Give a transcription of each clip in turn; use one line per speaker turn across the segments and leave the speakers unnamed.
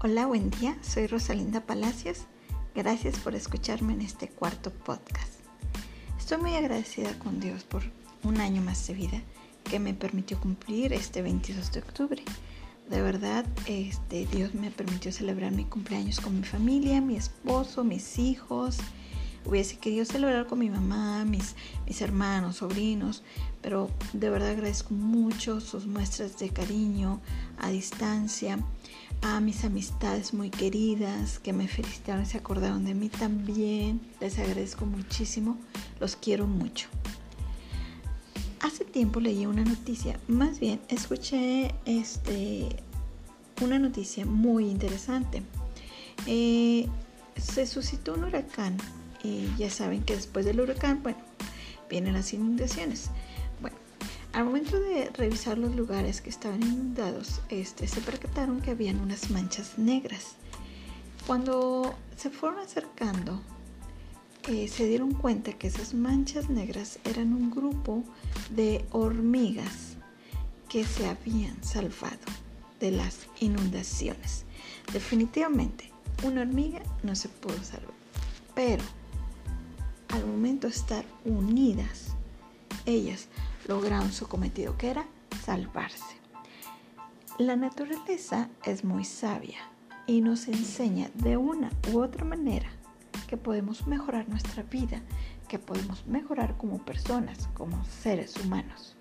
Hola, buen día. Soy Rosalinda Palacios. Gracias por escucharme en este cuarto podcast. Estoy muy agradecida con Dios por un año más de vida que me permitió cumplir este 22 de octubre. De verdad, este, Dios me permitió celebrar mi cumpleaños con mi familia, mi esposo, mis hijos. Hubiese querido celebrar con mi mamá, mis, mis hermanos, sobrinos, pero de verdad agradezco mucho sus muestras de cariño a distancia, a mis amistades muy queridas que me felicitaron y se acordaron de mí también. Les agradezco muchísimo, los quiero mucho. Hace tiempo leí una noticia, más bien escuché este, una noticia muy interesante. Eh, se suscitó un huracán y ya saben que después del huracán, bueno, vienen las inundaciones. Al momento de revisar los lugares que estaban inundados, este, se percataron que habían unas manchas negras. Cuando se fueron acercando se dieron cuenta que esas manchas negras eran un grupo de hormigas que se habían salvado de las inundaciones. Definitivamente, una hormiga no se pudo salvar, pero al momento de estar unidas, ellas lograron su cometido, que era salvarse. La naturaleza es muy sabia y nos enseña de una u otra manera que podemos mejorar nuestra vida, que podemos mejorar como personas, como seres humanos.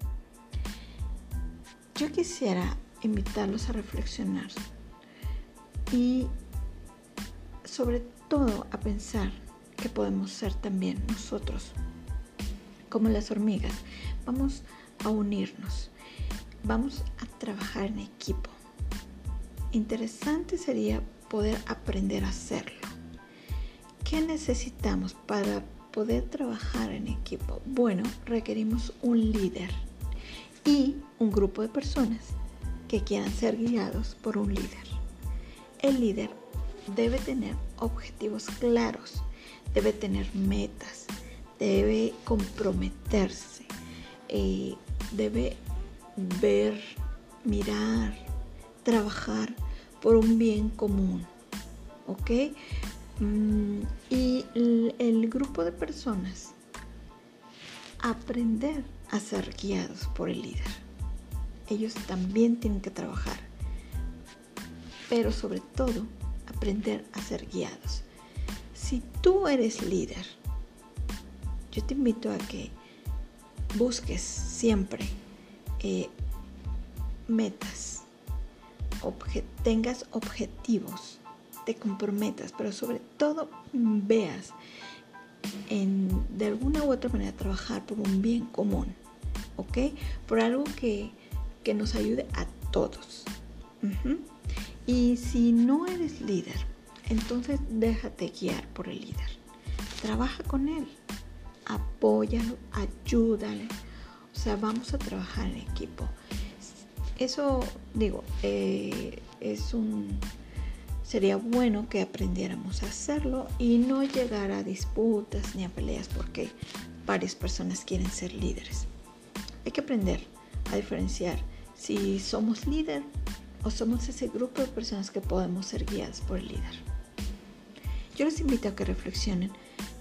Yo quisiera invitarlos a reflexionar y sobre todo a pensar que podemos ser también nosotros, como las hormigas. Vamos a unirnos, vamos a trabajar en equipo. Interesante sería poder aprender a hacerlo. ¿Qué necesitamos para poder trabajar en equipo? Bueno, requerimos un líder y un grupo de personas que quieran ser guiados por un líder. El líder debe tener objetivos claros, debe tener metas, debe comprometerse, eh, debe ver, mirar, trabajar por un bien común. ¿Ok? Mm, y el grupo de personas aprender a ser guiados por el líder. Ellos también tienen que trabajar, pero sobre todo aprender a ser guiados. Si tú eres líder, yo te invito a que busques siempre eh, metas, tengas objetivos te comprometas, pero sobre todo veas de alguna u otra manera trabajar por un bien común, ¿ok? Por algo que, nos ayude a todos. Y si no eres líder, entonces déjate guiar por el líder. Trabaja con él, apóyalo, ayúdale. O sea, vamos a trabajar en equipo. Eso, digo, eh, es un sería bueno que aprendiéramos a hacerlo y no llegar a disputas ni a peleas porque varias personas quieren ser líderes. Hay que aprender a diferenciar si somos líder o somos ese grupo de personas que podemos ser guiadas por el líder. Yo les invito a que reflexionen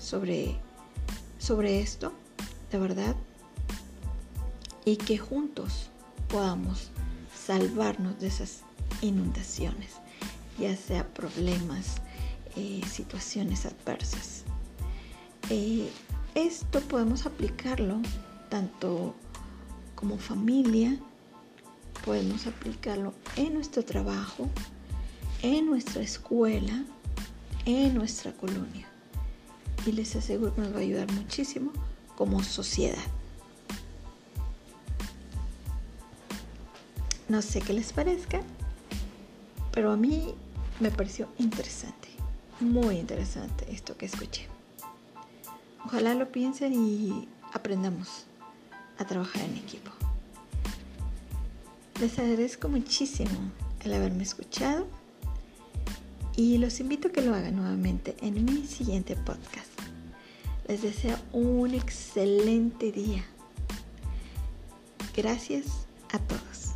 sobre, sobre esto, de verdad, y que juntos podamos salvarnos de esas inundaciones ya sea problemas, eh, situaciones adversas. Eh, esto podemos aplicarlo tanto como familia, podemos aplicarlo en nuestro trabajo, en nuestra escuela, en nuestra colonia. Y les aseguro que nos va a ayudar muchísimo como sociedad. No sé qué les parezca, pero a mí me pareció interesante, muy interesante esto que escuché. Ojalá lo piensen y aprendamos a trabajar en equipo. Les agradezco muchísimo el haberme escuchado y los invito a que lo hagan nuevamente en mi siguiente podcast. Les deseo un excelente día. Gracias a todos.